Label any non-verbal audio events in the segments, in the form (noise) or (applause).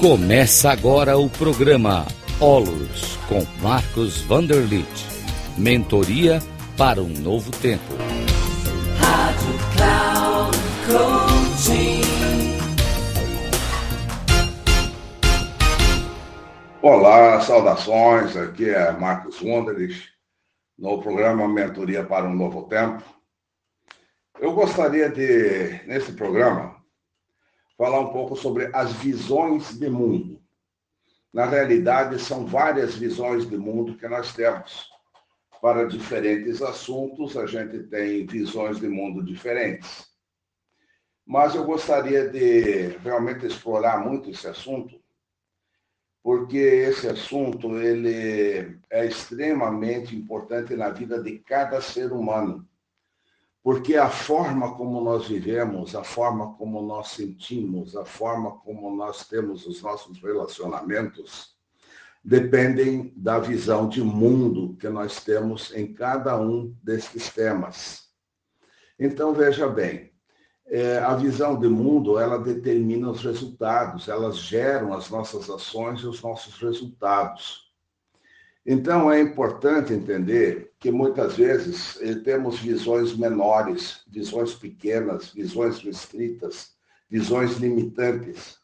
Começa agora o programa Olos com Marcos Vanderlit. Mentoria para um novo tempo. Rádio Cloud Coaching. Olá, saudações. Aqui é Marcos Vanderlit no programa Mentoria para um Novo Tempo. Eu gostaria de, nesse programa, falar um pouco sobre as visões de mundo. Na realidade, são várias visões de mundo que nós temos. Para diferentes assuntos, a gente tem visões de mundo diferentes. Mas eu gostaria de realmente explorar muito esse assunto, porque esse assunto ele é extremamente importante na vida de cada ser humano porque a forma como nós vivemos, a forma como nós sentimos, a forma como nós temos os nossos relacionamentos, dependem da visão de mundo que nós temos em cada um desses temas. Então, veja bem, é, a visão de mundo, ela determina os resultados, elas geram as nossas ações e os nossos resultados. Então, é importante entender que muitas vezes eh, temos visões menores, visões pequenas, visões restritas, visões limitantes.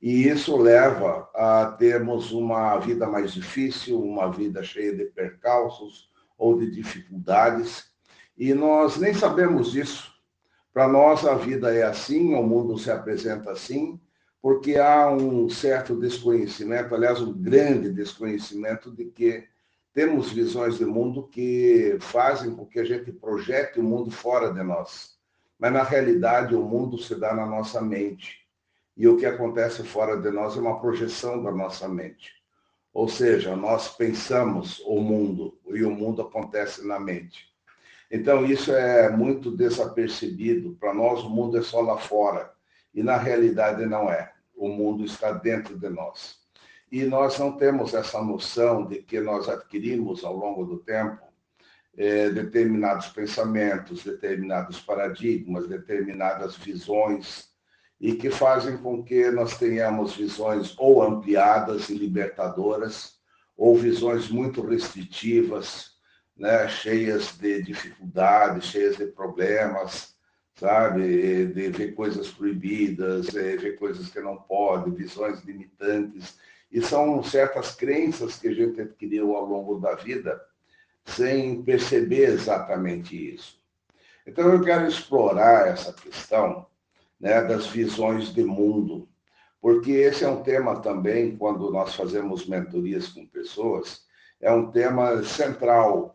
E isso leva a termos uma vida mais difícil, uma vida cheia de percalços ou de dificuldades. E nós nem sabemos disso. Para nós, a vida é assim, o mundo se apresenta assim, porque há um certo desconhecimento, aliás, um grande desconhecimento de que temos visões de mundo que fazem com que a gente projete o mundo fora de nós. Mas, na realidade, o mundo se dá na nossa mente. E o que acontece fora de nós é uma projeção da nossa mente. Ou seja, nós pensamos o mundo e o mundo acontece na mente. Então, isso é muito desapercebido. Para nós, o mundo é só lá fora. E, na realidade, não é o mundo está dentro de nós. E nós não temos essa noção de que nós adquirimos ao longo do tempo é, determinados pensamentos, determinados paradigmas, determinadas visões, e que fazem com que nós tenhamos visões ou ampliadas e libertadoras, ou visões muito restritivas, né, cheias de dificuldades, cheias de problemas, sabe? De ver coisas proibidas, ver coisas que não pode, visões limitantes. E são certas crenças que a gente adquiriu ao longo da vida sem perceber exatamente isso. Então, eu quero explorar essa questão né, das visões de mundo, porque esse é um tema também, quando nós fazemos mentorias com pessoas, é um tema central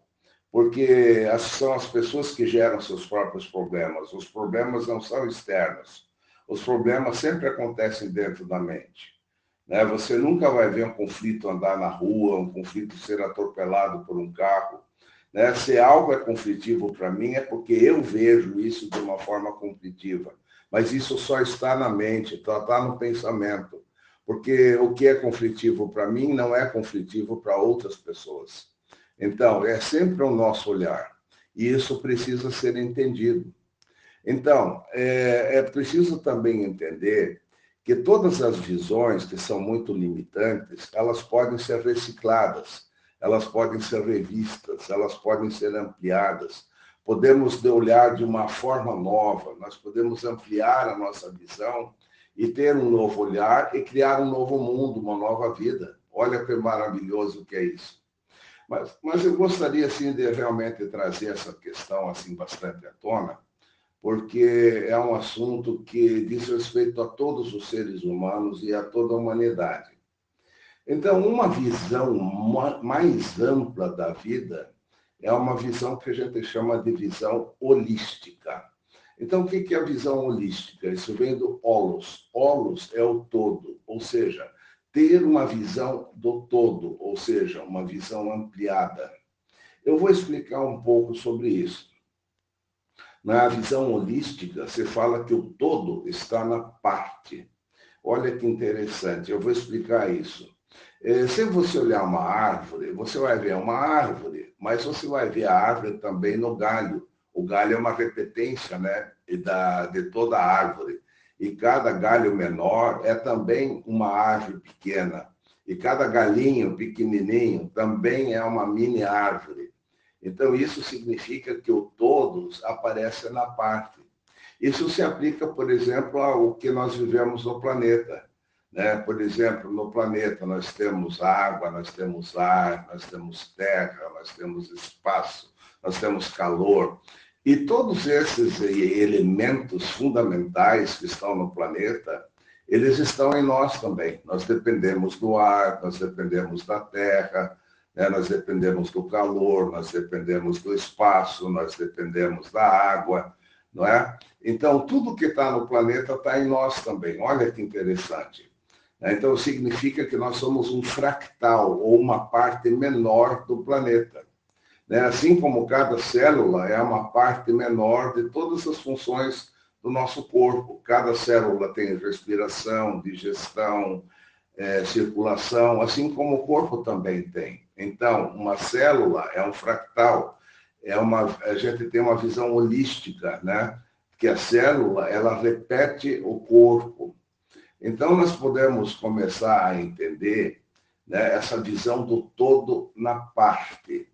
porque são as pessoas que geram seus próprios problemas. Os problemas não são externos. Os problemas sempre acontecem dentro da mente. Né? Você nunca vai ver um conflito andar na rua, um conflito ser atropelado por um carro. Né? Se algo é conflitivo para mim, é porque eu vejo isso de uma forma conflitiva. Mas isso só está na mente, está tá no pensamento. Porque o que é conflitivo para mim não é conflitivo para outras pessoas. Então, é sempre o nosso olhar. E isso precisa ser entendido. Então, é, é preciso também entender que todas as visões que são muito limitantes, elas podem ser recicladas, elas podem ser revistas, elas podem ser ampliadas. Podemos olhar de uma forma nova, nós podemos ampliar a nossa visão e ter um novo olhar e criar um novo mundo, uma nova vida. Olha que maravilhoso que é isso. Mas, mas eu gostaria, assim, de realmente trazer essa questão, assim, bastante à tona, porque é um assunto que diz respeito a todos os seres humanos e a toda a humanidade. Então, uma visão mais ampla da vida é uma visão que a gente chama de visão holística. Então, o que é a visão holística? Isso vem do holos. Holos é o todo, ou seja, ter uma visão do todo, ou seja, uma visão ampliada. Eu vou explicar um pouco sobre isso. Na visão holística, você fala que o todo está na parte. Olha que interessante, eu vou explicar isso. É, se você olhar uma árvore, você vai ver uma árvore, mas você vai ver a árvore também no galho. O galho é uma repetência né, de toda a árvore. E cada galho menor é também uma árvore pequena. E cada galinho pequenininho também é uma mini árvore. Então, isso significa que o todos aparece na parte. Isso se aplica, por exemplo, ao que nós vivemos no planeta. Né? Por exemplo, no planeta nós temos água, nós temos ar, nós temos terra, nós temos espaço, nós temos calor. E todos esses elementos fundamentais que estão no planeta, eles estão em nós também. Nós dependemos do ar, nós dependemos da terra, né? nós dependemos do calor, nós dependemos do espaço, nós dependemos da água, não é? Então, tudo que está no planeta está em nós também. Olha que interessante. Né? Então, significa que nós somos um fractal, ou uma parte menor do planeta. Né? Assim como cada célula é uma parte menor de todas as funções do nosso corpo. Cada célula tem respiração, digestão, é, circulação, assim como o corpo também tem. Então, uma célula é um fractal, é uma, a gente tem uma visão holística, né? Que a célula ela repete o corpo. Então, nós podemos começar a entender né, essa visão do todo na parte.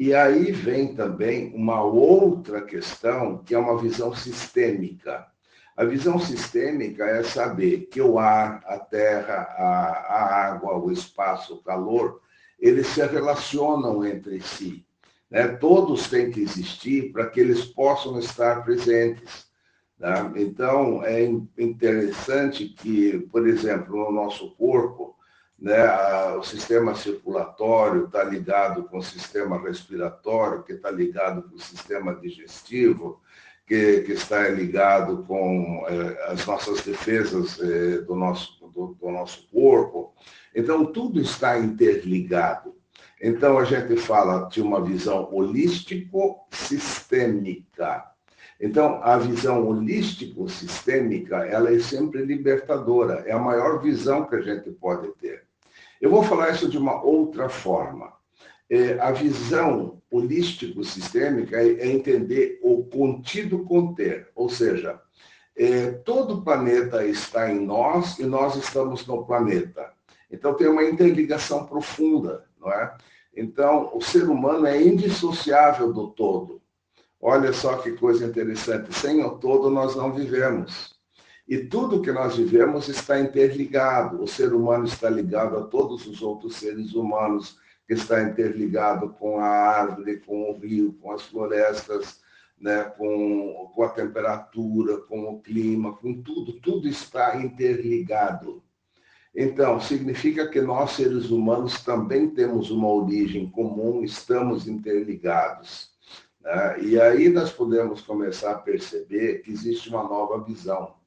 E aí vem também uma outra questão, que é uma visão sistêmica. A visão sistêmica é saber que o ar, a terra, a, a água, o espaço, o calor, eles se relacionam entre si. Né? Todos têm que existir para que eles possam estar presentes. Né? Então, é interessante que, por exemplo, no nosso corpo, né? o sistema circulatório está ligado com o sistema respiratório, que está ligado com o sistema digestivo, que, que está ligado com eh, as nossas defesas eh, do, nosso, do, do nosso corpo. Então, tudo está interligado. Então, a gente fala de uma visão holístico-sistêmica. Então, a visão holístico-sistêmica, ela é sempre libertadora, é a maior visão que a gente pode ter. Eu vou falar isso de uma outra forma. É, a visão holístico-sistêmica é, é entender o contido conter, ou seja, é, todo o planeta está em nós e nós estamos no planeta. Então tem uma interligação profunda, não é? Então o ser humano é indissociável do todo. Olha só que coisa interessante, sem o todo nós não vivemos. E tudo que nós vivemos está interligado. O ser humano está ligado a todos os outros seres humanos, que está interligado com a árvore, com o rio, com as florestas, né, com, com a temperatura, com o clima, com tudo. Tudo está interligado. Então, significa que nós, seres humanos, também temos uma origem comum, estamos interligados. Né? E aí nós podemos começar a perceber que existe uma nova visão.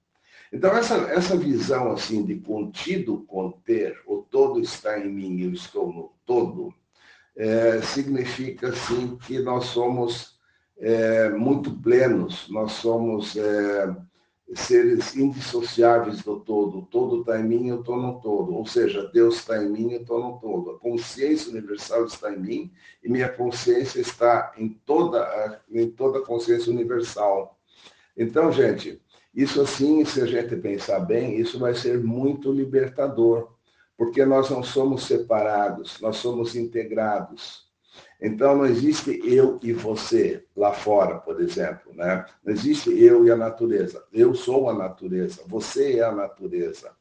Então, essa, essa visão assim de contido, conter, o todo está em mim, eu estou no todo, é, significa assim que nós somos é, muito plenos, nós somos é, seres indissociáveis do todo. O todo está em mim, eu estou no todo. Ou seja, Deus está em mim, eu estou no todo. A consciência universal está em mim e minha consciência está em toda, em toda a consciência universal. Então, gente, isso assim, se a gente pensar bem, isso vai ser muito libertador, porque nós não somos separados, nós somos integrados. Então não existe eu e você lá fora, por exemplo, né? Não existe eu e a natureza. Eu sou a natureza, você é a natureza.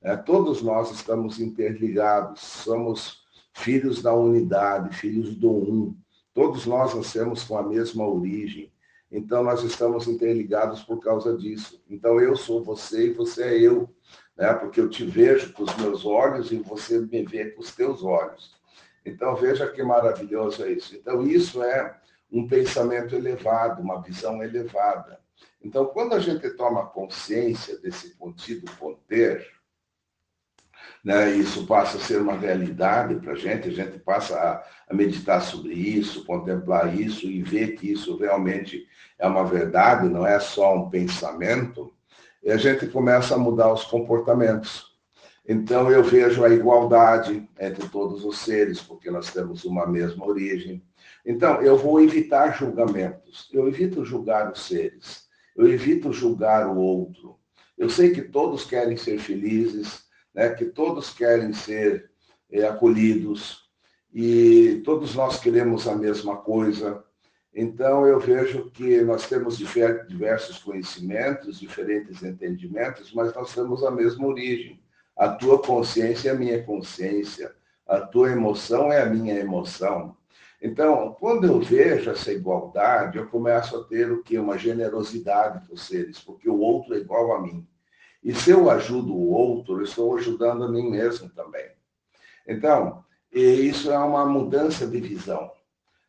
Né? Todos nós estamos interligados, somos filhos da unidade, filhos do um. Todos nós nascemos com a mesma origem. Então, nós estamos interligados por causa disso. Então, eu sou você e você é eu, né? porque eu te vejo com os meus olhos e você me vê com os teus olhos. Então, veja que maravilhoso é isso. Então, isso é um pensamento elevado, uma visão elevada. Então, quando a gente toma consciência desse contido conter, né? Isso passa a ser uma realidade para a gente, a gente passa a, a, meditar sobre isso, contemplar isso e ver que isso realmente é uma verdade, não é só um pensamento, e a gente começa a mudar os comportamentos. Então eu vejo a igualdade entre todos os seres, porque nós temos uma mesma origem. Então eu vou evitar julgamentos, eu evito julgar os seres, eu evito julgar o outro, Eu sei que todos querem ser felizes, né? que todos querem ser é, acolhidos e todos nós queremos a mesma coisa. Então, eu vejo que nós temos diversos conhecimentos, diferentes entendimentos, mas nós temos a mesma origem. A tua consciência é a minha consciência, a tua emoção é a minha emoção. Então, quando eu vejo essa igualdade, eu começo a ter o que? Uma generosidade para os seres, porque o outro é igual a mim. E se eu ajudo o outro, eu estou ajudando a mim mesmo também. Então, isso é uma mudança de visão.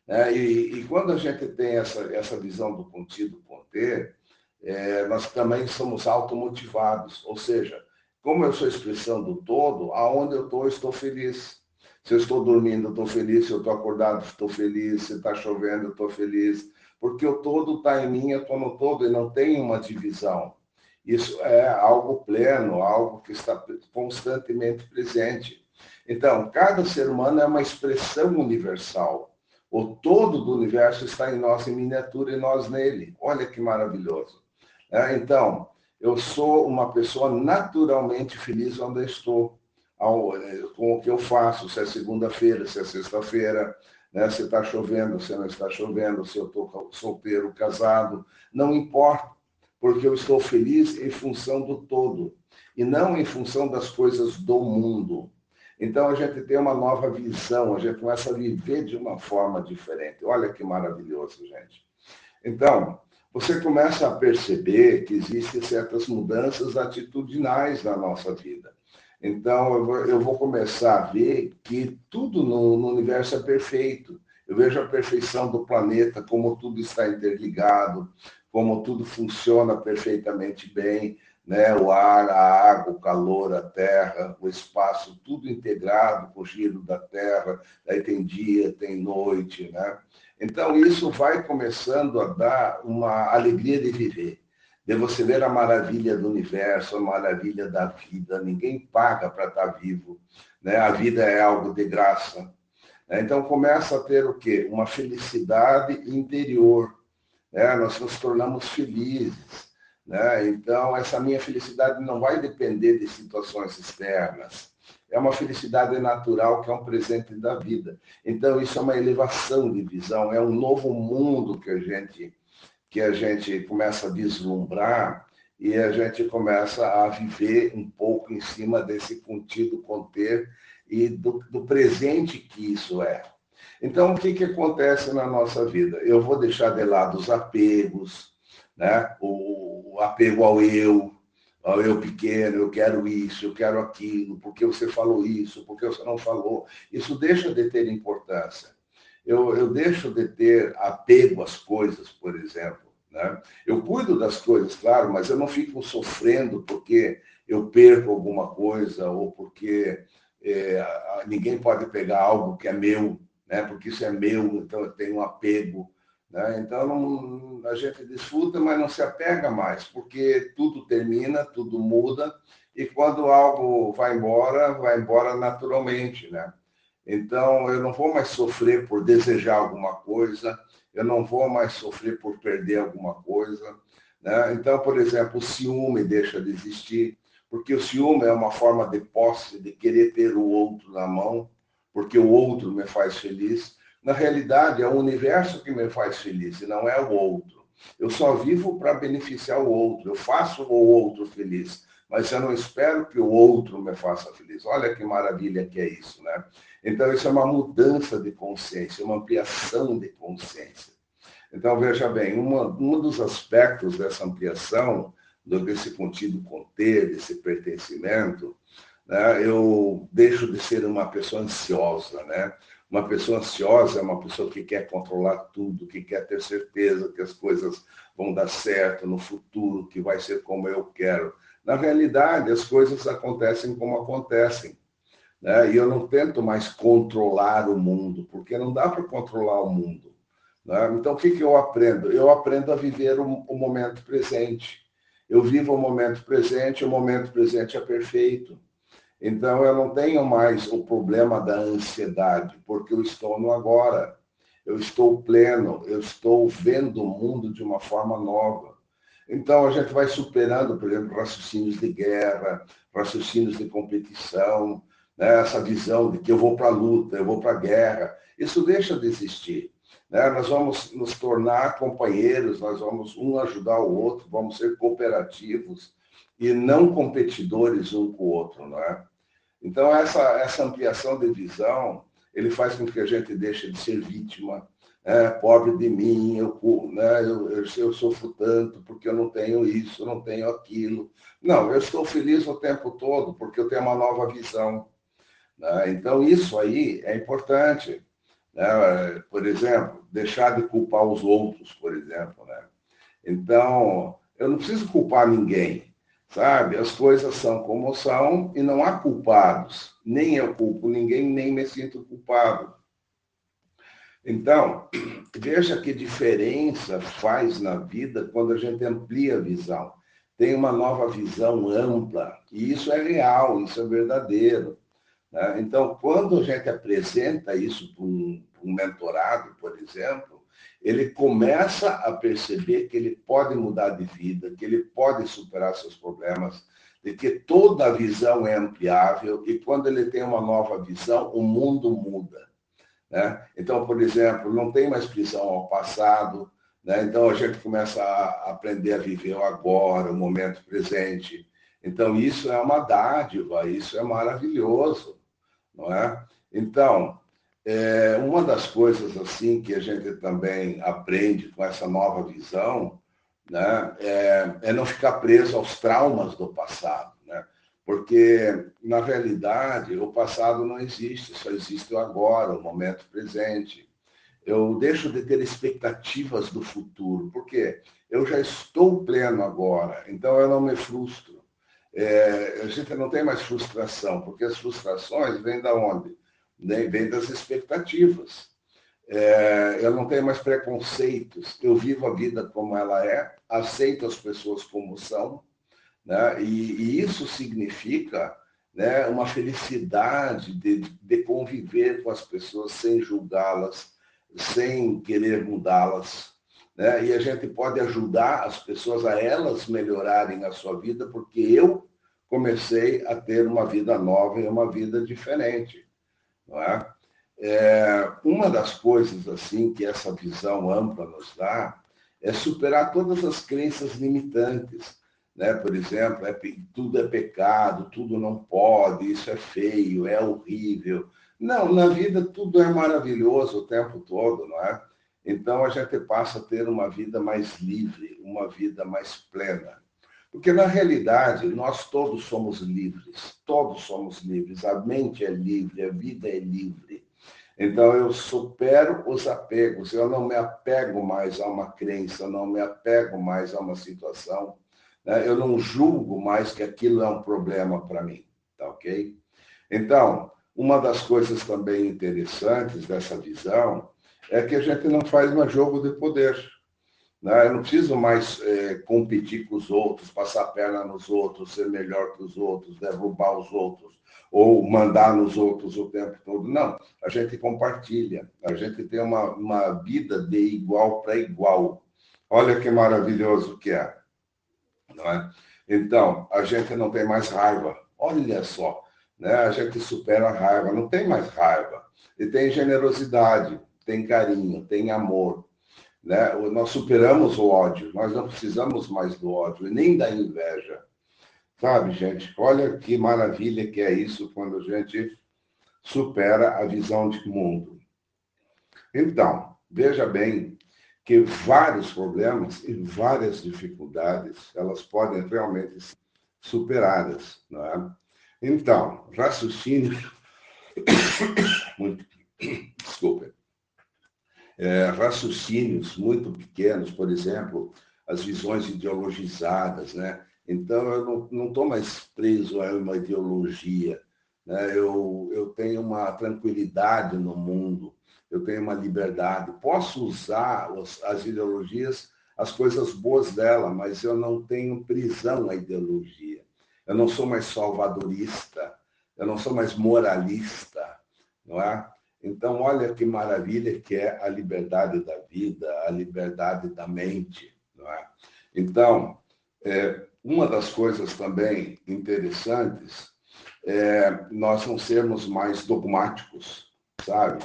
Né? E, e, quando a gente tem essa, essa visão do contido conter, é, nós também somos automotivados, ou seja, como eu sou expressão do todo, aonde eu estou, estou feliz. Se eu estou dormindo, estou feliz. Se eu estou acordado, estou feliz. Se está chovendo, estou feliz. Porque o todo está em mim, eu estou no todo e não tem uma divisão. Isso é algo pleno, algo que está constantemente presente. Então, cada ser humano é uma expressão universal. O todo do universo está em nós em miniatura e nós nele. Olha que maravilhoso. É, então, eu sou uma pessoa naturalmente feliz onde estou, é, com o que eu faço, se é segunda-feira, se é sexta-feira, né? se está chovendo, se não está chovendo, se eu estou solteiro, casado, não importa, porque eu estou feliz em função do todo e não em função das coisas do mundo. Então a gente tem uma nova visão, a gente começa a viver de uma forma diferente. Olha que maravilhoso, gente. Então, você começa a perceber que existem certas mudanças atitudinais na nossa vida. Então, eu vou, começar a ver que tudo no universo é perfeito. Eu vejo a perfeição do planeta, como tudo está interligado, como tudo funciona perfeitamente bem né? o ar, a água, o calor, a terra, o espaço, tudo integrado com o giro da terra, aí tem dia, tem noite. Né? Então, isso vai começando a dar uma alegria de viver, de você ver a maravilha do universo, a maravilha da vida. Ninguém paga para estar vivo. Né? A vida é algo de graça. Então, começa a ter o quê? Uma felicidade interior. Né? Nós nos tornamos felizes né? Então, essa minha felicidade não vai depender de situações externas. É uma felicidade natural que é um presente da vida. Então, isso é uma elevação de visão, é um novo mundo que a gente, que a gente começa a vislumbrar e a gente começa a viver um pouco em cima desse contido conter e do, do presente que isso é. Então, o que, que acontece na nossa vida? Eu vou deixar de lado os apegos, né? o, o apego ao eu, ao eu pequeno, eu quero isso, eu quero aquilo, porque você falou isso, porque você não falou. Isso deixa de ter importância. Eu, eu deixo de ter apego às coisas, por exemplo. Né? Eu cuido das coisas, claro, mas eu não fico sofrendo porque eu perco alguma coisa ou porque é, ninguém pode pegar algo que é meu, né? porque isso é meu, então eu tenho um apego. Né? Então, não, a gente desfruta, mas não se apega mais, porque tudo termina, tudo muda, e quando algo vai embora, vai embora naturalmente. Né? Então, eu não vou mais sofrer por desejar alguma coisa, eu não vou mais sofrer por perder alguma coisa. Né? Então, por exemplo, o ciúme deixa de existir, porque o ciúme é uma forma de posse, de querer ter o outro na mão, porque o outro me faz feliz. Na realidade, é o universo que me faz feliz e não é o outro. Eu só vivo para beneficiar o outro. Eu faço o outro feliz, mas eu não espero que o outro me faça feliz. Olha que maravilha que é isso, né? Então, isso é uma mudança de consciência, uma ampliação de consciência. Então, veja bem, uma, um dos aspectos dessa ampliação, desse contido conter, desse pertencimento, né, eu deixo de ser uma pessoa ansiosa, né? Uma pessoa ansiosa é uma pessoa que quer controlar tudo, que quer ter certeza que as coisas vão dar certo no futuro, que vai ser como eu quero. Na realidade, as coisas acontecem como acontecem. Né? E eu não tento mais controlar o mundo, porque não dá para controlar o mundo. Né? Então, o que, que eu aprendo? Eu aprendo a viver o, o momento presente. Eu vivo o momento presente, o momento presente é perfeito. Então, eu não tenho mais o problema da ansiedade, porque eu estou no agora. Eu estou pleno, eu estou vendo o mundo de uma forma nova. Então, a gente vai superando, por exemplo, raciocínios de guerra, raciocínios de competição, né? essa visão de que eu vou para a luta, eu vou para a guerra. Isso deixa de existir. Né? Nós vamos nos tornar companheiros, nós vamos um ajudar o outro, vamos ser cooperativos e não competidores um com o outro. Não é? Então, essa, essa ampliação de visão, ele faz com que a gente deixe de ser vítima, é, pobre de mim, eu, né, eu, eu, eu, sofro tanto porque eu não tenho isso, não tenho aquilo. Não, eu estou feliz o tempo todo porque eu tenho uma nova visão. Né? Então, isso aí é importante. Né? Por exemplo, deixar de culpar os outros, por exemplo. Né? Então, eu não preciso culpar ninguém, sabe? As coisas são como são e não há culpados. Nem eu culpo ninguém, nem me sinto culpado. Então, veja que diferença faz na vida quando a gente amplia a visão. Tem uma nova visão ampla, e isso é real, isso é verdadeiro. Né? Então, quando a gente apresenta isso para um, um mentorado, por exemplo, ele começa a perceber que ele pode mudar de vida, que ele pode superar seus problemas, de que toda visão é ampliável e quando ele tem uma nova visão, o mundo muda. Né? Então, por exemplo, não tem mais prisão ao passado, né? então a gente começa a aprender a viver o agora, o momento presente. Então, isso é uma dádiva, isso é maravilhoso, não é? Então, é, uma das coisas assim que a gente também aprende com essa nova visão né, é, é não ficar preso aos traumas do passado. Porque, na realidade, o passado não existe, só existe o agora, o momento presente. Eu deixo de ter expectativas do futuro, porque eu já estou pleno agora, então eu não me frustro. É, a gente não tem mais frustração, porque as frustrações vêm da onde? Vêm das expectativas. É, eu não tenho mais preconceitos, eu vivo a vida como ela é, aceito as pessoas como são, né? E, e isso significa né, uma felicidade de, de conviver com as pessoas sem julgá-las, sem querer mudá-las. Né? E a gente pode ajudar as pessoas a elas melhorarem a sua vida, porque eu comecei a ter uma vida nova e uma vida diferente. Não é? É, uma das coisas assim que essa visão ampla nos dá é superar todas as crenças limitantes né? por exemplo, é, tudo é pecado, tudo não pode, isso é feio, é horrível. Não, na vida tudo é maravilhoso o tempo todo, não é? Então a gente passa a ter uma vida mais livre, uma vida mais plena. Porque na realidade nós todos somos livres, todos somos livres, a mente é livre, a vida é livre. Então eu supero os apegos, eu não me apego mais a uma crença, não me apego mais a uma situação, né? eu não julgo mais que aquilo é um problema para mim, tá ok? Então, uma das coisas também interessantes dessa visão é que a gente não faz mais jogo de poder. Né? Eu não preciso mais é, competir com os outros, passar perna nos outros, ser melhor que os outros, derrubar os outros, ou mandar nos outros o tempo todo. Não, a gente compartilha, a gente tem uma, uma vida de igual para igual. Olha que maravilhoso que é. Não é? Então, a gente não tem mais raiva. Olha só, né? a gente supera a raiva, não tem mais raiva. E tem generosidade, tem carinho, tem amor. Né? Nós superamos o ódio, nós não precisamos mais do ódio, nem da inveja. Sabe, gente? Olha que maravilha que é isso quando a gente supera a visão de mundo. Então, veja bem que vários problemas e várias dificuldades elas podem realmente ser superadas, não é? Então, raciocínio (coughs) muito (coughs) desculpa é, raciocínios muito pequenos, por exemplo, as visões ideologizadas, né? Então eu não estou mais preso a uma ideologia, né? Eu eu tenho uma tranquilidade no mundo eu tenho uma liberdade. Posso usar as ideologias, as coisas boas dela, mas eu não tenho prisão à ideologia. Eu não sou mais salvadorista, eu não sou mais moralista, não é? Então, olha que maravilha que é a liberdade da vida, a liberdade da mente, não é? Então, É, uma das coisas também interessantes é nós não sermos mais dogmáticos, sabe?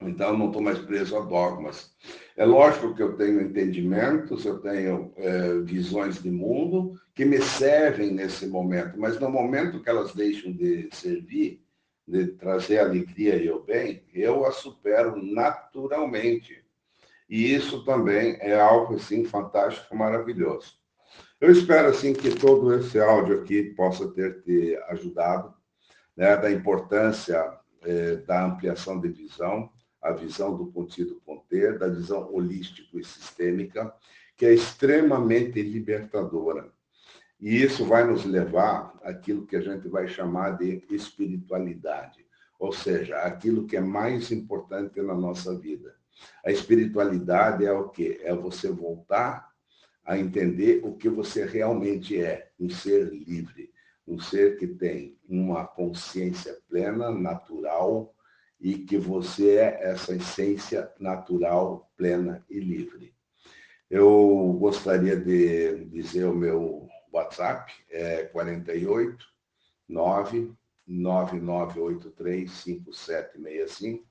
Então, não estou mais preso a dogmas. É lógico que eu tenho entendimentos, eu tenho é, visões de mundo que me servem nesse momento, mas no momento que elas deixam de servir, de trazer alegria e o bem, eu as supero naturalmente. E isso também é algo assim fantástico, maravilhoso. Eu espero assim que todo esse áudio aqui possa ter te ajudado, né, da importância é, da ampliação de visão, a visão do contido conter, da visão holística e sistêmica, que é extremamente libertadora. E isso vai nos levar àquilo que a gente vai chamar de espiritualidade, ou seja, aquilo que é mais importante na nossa vida. A espiritualidade é o quê? É você voltar a entender o que você realmente é, um ser livre, um ser que tem uma consciência plena, natural, e que você é essa essência natural, plena e livre. Eu gostaria de dizer o meu WhatsApp, é 48 9 9983 5765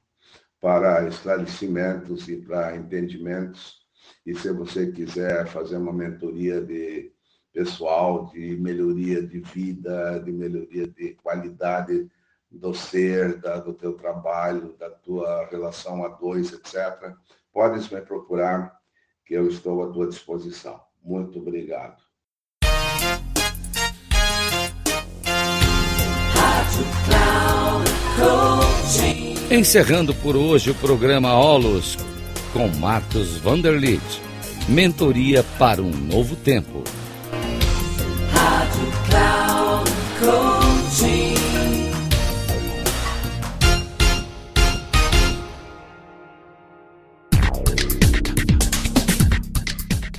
para esclarecimentos e para entendimentos. E se você quiser fazer uma mentoria de pessoal, de melhoria de vida, de melhoria de qualidade do ser, da, do teu trabalho, da tua relação a dois, etc., podes me procurar, que eu estou à tua disposição. Muito obrigado. Encerrando por hoje o programa Olos com Marcos Vanderlit. Mentoria para um novo tempo. Rádio Cloud.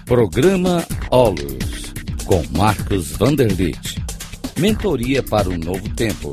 Programa Olos com Marcos Vanderlit. Mentoria para um novo tempo.